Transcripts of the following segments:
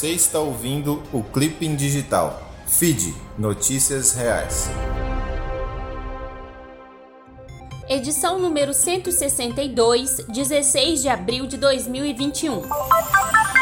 Você está ouvindo o Clipping Digital. Feed Notícias Reais. Edição número 162, 16 de abril de 2021.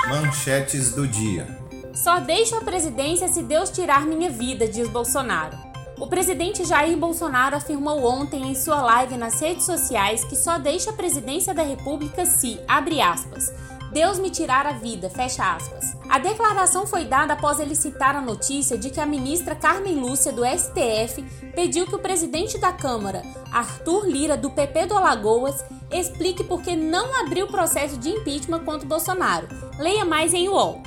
Manchetes do dia. Só deixo a presidência se Deus tirar minha vida, diz Bolsonaro. O presidente Jair Bolsonaro afirmou ontem em sua live nas redes sociais que só deixa a presidência da República se, abre aspas, Deus me tirar a vida, fecha aspas. A declaração foi dada após ele citar a notícia de que a ministra Carmen Lúcia do STF pediu que o presidente da Câmara, Arthur Lira do PP do Alagoas, explique por que não abriu processo de impeachment contra Bolsonaro. Leia mais em UOL.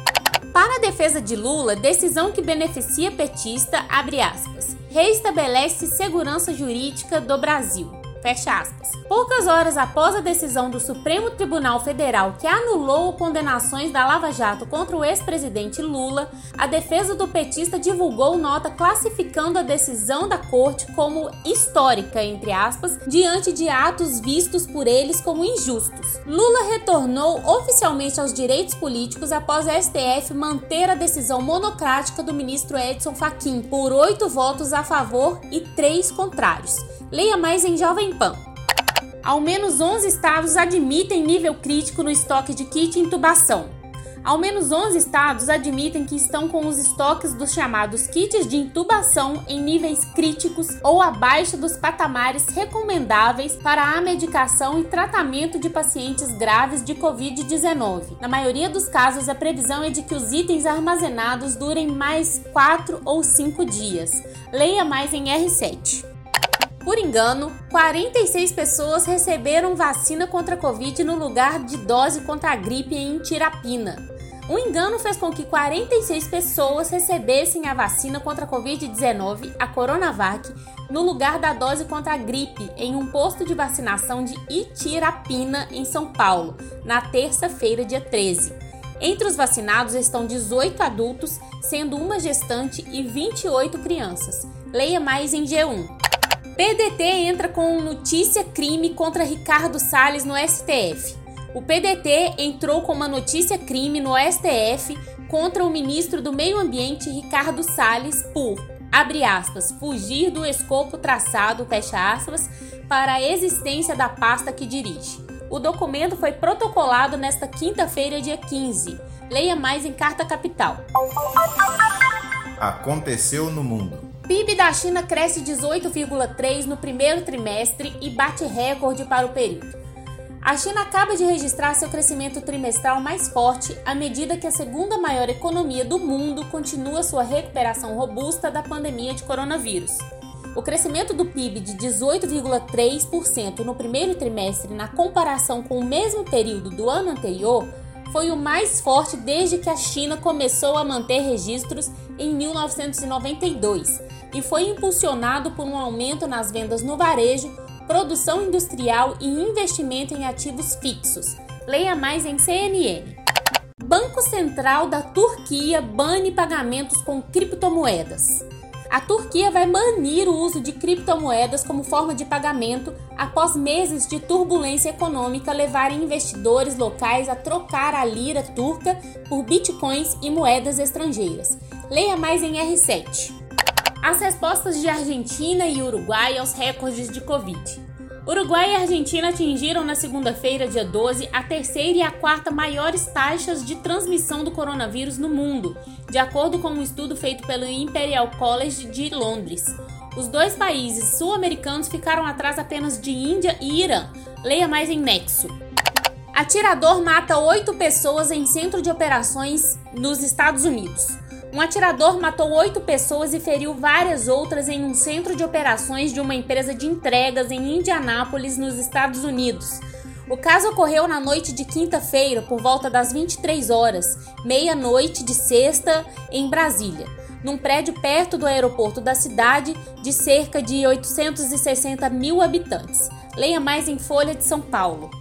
Para a defesa de Lula, decisão que beneficia petista, abre aspas, reestabelece segurança jurídica do Brasil. Fecha aspas. Poucas horas após a decisão do Supremo Tribunal Federal que anulou condenações da Lava Jato contra o ex-presidente Lula, a defesa do petista divulgou nota classificando a decisão da corte como histórica, entre aspas, diante de atos vistos por eles como injustos. Lula retornou oficialmente aos direitos políticos após a STF manter a decisão monocrática do ministro Edson Fachin por oito votos a favor e três contrários. Leia mais em Jovem Pan. Ao menos 11 estados admitem nível crítico no estoque de kit intubação. Ao menos 11 estados admitem que estão com os estoques dos chamados kits de intubação em níveis críticos ou abaixo dos patamares recomendáveis para a medicação e tratamento de pacientes graves de Covid-19. Na maioria dos casos, a previsão é de que os itens armazenados durem mais 4 ou 5 dias. Leia mais em R7. Por engano, 46 pessoas receberam vacina contra a Covid no lugar de dose contra a gripe em Tirapina. O engano fez com que 46 pessoas recebessem a vacina contra a Covid-19, a Coronavac, no lugar da dose contra a gripe, em um posto de vacinação de Itirapina, em São Paulo, na terça-feira, dia 13. Entre os vacinados estão 18 adultos, sendo uma gestante e 28 crianças. Leia mais em G1. PDT entra com notícia crime contra Ricardo Salles no STF. O PDT entrou com uma notícia crime no STF contra o ministro do Meio Ambiente Ricardo Salles por, abre aspas, fugir do escopo traçado, fecha aspas, para a existência da pasta que dirige. O documento foi protocolado nesta quinta-feira, dia 15. Leia mais em Carta Capital. Aconteceu no mundo. PIB da China cresce 18,3 no primeiro trimestre e bate recorde para o período. A China acaba de registrar seu crescimento trimestral mais forte à medida que a segunda maior economia do mundo continua sua recuperação robusta da pandemia de coronavírus. O crescimento do PIB de 18,3% no primeiro trimestre na comparação com o mesmo período do ano anterior foi o mais forte desde que a China começou a manter registros em 1992 e foi impulsionado por um aumento nas vendas no varejo, produção industrial e investimento em ativos fixos. Leia mais em CNN. Banco Central da Turquia bane pagamentos com criptomoedas. A Turquia vai banir o uso de criptomoedas como forma de pagamento após meses de turbulência econômica levarem investidores locais a trocar a lira turca por bitcoins e moedas estrangeiras. Leia mais em R7. As respostas de Argentina e Uruguai aos recordes de Covid. Uruguai e Argentina atingiram na segunda-feira, dia 12, a terceira e a quarta maiores taxas de transmissão do coronavírus no mundo, de acordo com um estudo feito pelo Imperial College de Londres. Os dois países sul-americanos ficaram atrás apenas de Índia e Irã. Leia mais em Nexo. Atirador mata oito pessoas em centro de operações nos Estados Unidos. Um atirador matou oito pessoas e feriu várias outras em um centro de operações de uma empresa de entregas em Indianápolis, nos Estados Unidos. O caso ocorreu na noite de quinta-feira, por volta das 23 horas, meia-noite de sexta, em Brasília, num prédio perto do aeroporto da cidade, de cerca de 860 mil habitantes. Leia mais em Folha de São Paulo.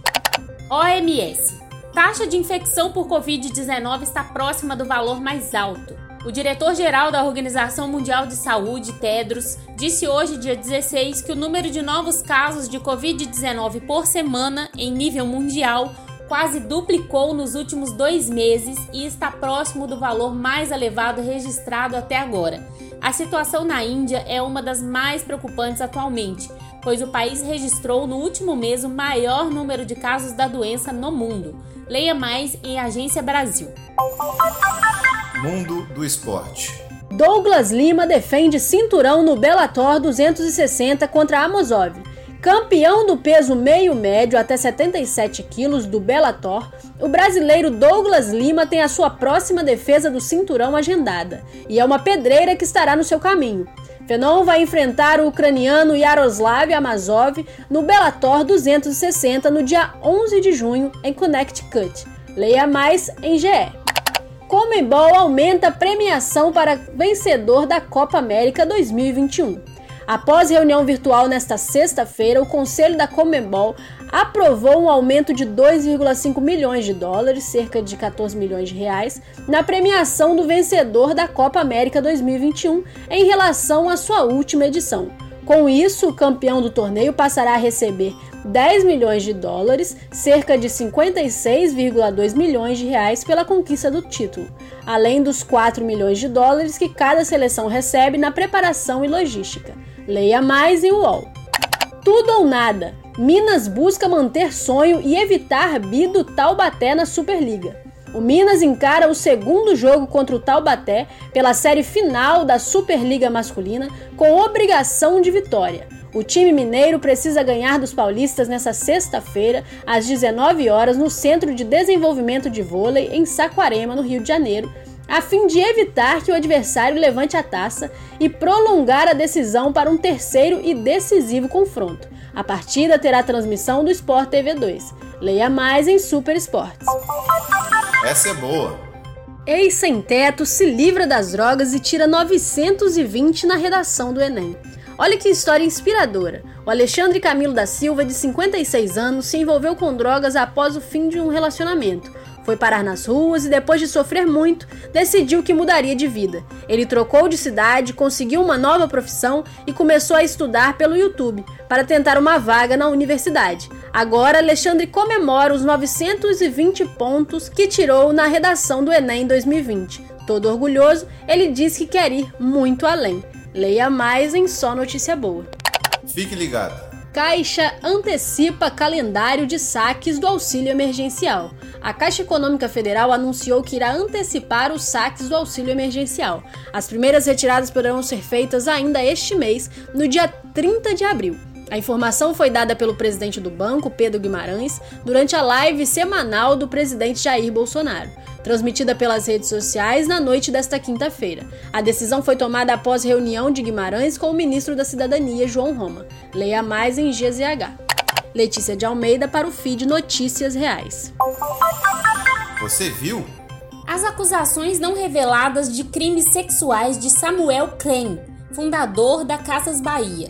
OMS. Taxa de infecção por Covid-19 está próxima do valor mais alto. O diretor-geral da Organização Mundial de Saúde, Tedros, disse hoje, dia 16, que o número de novos casos de Covid-19 por semana, em nível mundial, quase duplicou nos últimos dois meses e está próximo do valor mais elevado registrado até agora. A situação na Índia é uma das mais preocupantes atualmente, pois o país registrou no último mês o maior número de casos da doença no mundo. Leia mais em Agência Brasil. Mundo do esporte. Douglas Lima defende cinturão no Bellator 260 contra Amosov. Campeão do peso meio médio até 77 quilos do Bellator, o brasileiro Douglas Lima tem a sua próxima defesa do cinturão agendada, e é uma pedreira que estará no seu caminho. Fenon vai enfrentar o ucraniano Yaroslav Amazov no Bellator 260 no dia 11 de junho em Connecticut. Leia mais em GE. Comembol aumenta a premiação para vencedor da Copa América 2021. Após reunião virtual nesta sexta-feira, o Conselho da Comembol aprovou um aumento de 2,5 milhões de dólares, cerca de 14 milhões de reais, na premiação do vencedor da Copa América 2021 em relação à sua última edição. Com isso, o campeão do torneio passará a receber 10 milhões de dólares, cerca de 56,2 milhões de reais pela conquista do título, além dos 4 milhões de dólares que cada seleção recebe na preparação e logística. Leia mais em UOL. Tudo ou nada. Minas busca manter sonho e evitar bi do Taubaté na Superliga. O Minas encara o segundo jogo contra o Taubaté pela série final da Superliga Masculina com obrigação de vitória. O time mineiro precisa ganhar dos paulistas nesta sexta-feira, às 19 horas, no Centro de Desenvolvimento de Vôlei, em Saquarema, no Rio de Janeiro, a fim de evitar que o adversário levante a taça e prolongar a decisão para um terceiro e decisivo confronto. A partida terá transmissão do Sport TV 2. Leia mais em Super Esportes. Essa é boa. Ex-sem teto se livra das drogas e tira 920 na redação do Enem. Olha que história inspiradora. O Alexandre Camilo da Silva, de 56 anos, se envolveu com drogas após o fim de um relacionamento. Foi parar nas ruas e, depois de sofrer muito, decidiu que mudaria de vida. Ele trocou de cidade, conseguiu uma nova profissão e começou a estudar pelo YouTube para tentar uma vaga na universidade. Agora, Alexandre comemora os 920 pontos que tirou na redação do Enem 2020. Todo orgulhoso, ele diz que quer ir muito além. Leia mais em Só Notícia Boa. Fique ligado. Caixa antecipa calendário de saques do auxílio emergencial. A Caixa Econômica Federal anunciou que irá antecipar os saques do auxílio emergencial. As primeiras retiradas poderão ser feitas ainda este mês, no dia 30 de abril. A informação foi dada pelo presidente do banco, Pedro Guimarães, durante a live semanal do presidente Jair Bolsonaro, transmitida pelas redes sociais na noite desta quinta-feira. A decisão foi tomada após reunião de Guimarães com o ministro da Cidadania, João Roma. Leia mais em GZH. Letícia de Almeida para o feed Notícias Reais. Você viu? As acusações não reveladas de crimes sexuais de Samuel Klein, fundador da Casas Bahia.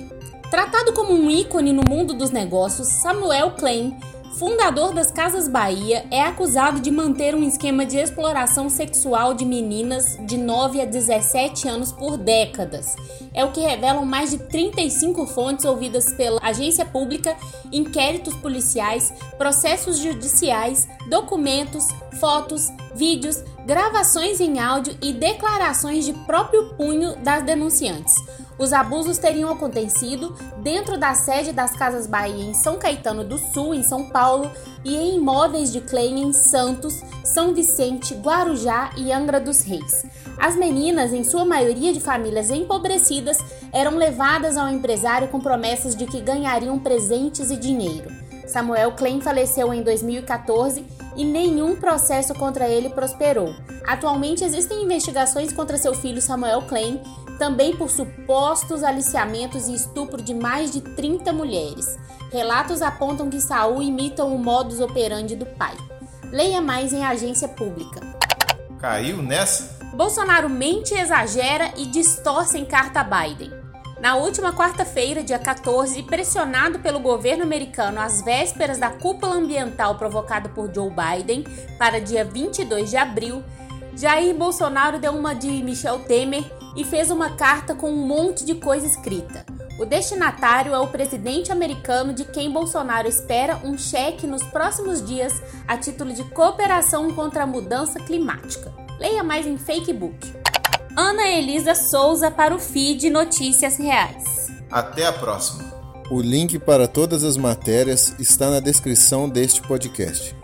Tratado como um ícone no mundo dos negócios, Samuel Klein, fundador das Casas Bahia, é acusado de manter um esquema de exploração sexual de meninas de 9 a 17 anos por décadas. É o que revelam mais de 35 fontes ouvidas pela agência pública, inquéritos policiais, processos judiciais, documentos, fotos, vídeos, gravações em áudio e declarações de próprio punho das denunciantes. Os abusos teriam acontecido dentro da sede das Casas Bahia em São Caetano do Sul, em São Paulo, e em imóveis de Klein em Santos, São Vicente, Guarujá e Angra dos Reis. As meninas, em sua maioria de famílias empobrecidas, eram levadas ao empresário com promessas de que ganhariam presentes e dinheiro. Samuel Klein faleceu em 2014 e nenhum processo contra ele prosperou. Atualmente existem investigações contra seu filho Samuel Klein, também por supostos aliciamentos e estupro de mais de 30 mulheres. Relatos apontam que Saul imita o modus operandi do pai. Leia mais em agência pública. Caiu nessa? Bolsonaro mente, exagera e distorce em carta a Biden. Na última quarta-feira, dia 14, pressionado pelo governo americano às vésperas da cúpula ambiental provocada por Joe Biden para dia 22 de abril, Jair Bolsonaro deu uma de Michel Temer e fez uma carta com um monte de coisa escrita. O destinatário é o presidente americano de quem Bolsonaro espera um cheque nos próximos dias a título de cooperação contra a mudança climática. Leia mais em Fakebook. Ana Elisa Souza para o feed Notícias Reais. Até a próxima. O link para todas as matérias está na descrição deste podcast.